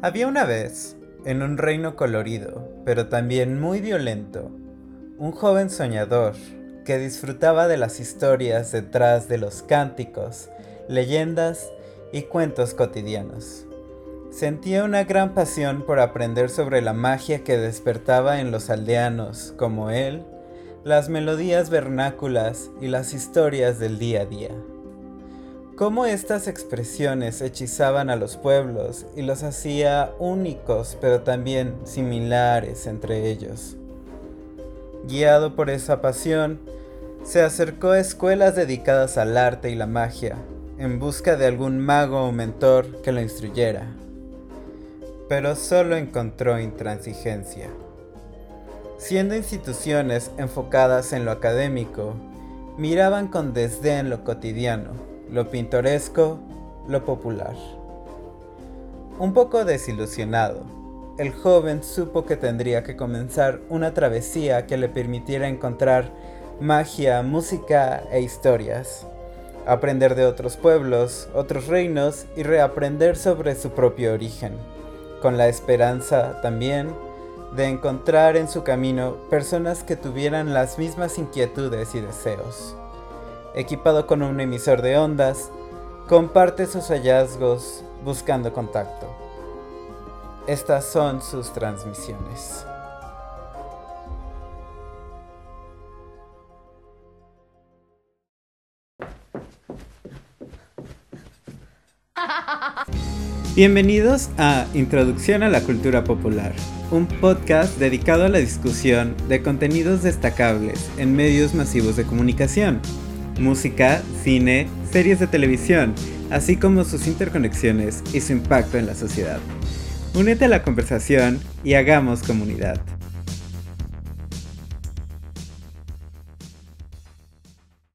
Había una vez, en un reino colorido, pero también muy violento, un joven soñador que disfrutaba de las historias detrás de los cánticos, leyendas y cuentos cotidianos. Sentía una gran pasión por aprender sobre la magia que despertaba en los aldeanos como él, las melodías vernáculas y las historias del día a día cómo estas expresiones hechizaban a los pueblos y los hacía únicos pero también similares entre ellos. Guiado por esa pasión, se acercó a escuelas dedicadas al arte y la magia, en busca de algún mago o mentor que lo instruyera. Pero solo encontró intransigencia. Siendo instituciones enfocadas en lo académico, miraban con desdén lo cotidiano lo pintoresco, lo popular. Un poco desilusionado, el joven supo que tendría que comenzar una travesía que le permitiera encontrar magia, música e historias, aprender de otros pueblos, otros reinos y reaprender sobre su propio origen, con la esperanza también de encontrar en su camino personas que tuvieran las mismas inquietudes y deseos equipado con un emisor de ondas, comparte sus hallazgos buscando contacto. Estas son sus transmisiones. Bienvenidos a Introducción a la Cultura Popular, un podcast dedicado a la discusión de contenidos destacables en medios masivos de comunicación música, cine, series de televisión, así como sus interconexiones y su impacto en la sociedad. Únete a la conversación y hagamos comunidad.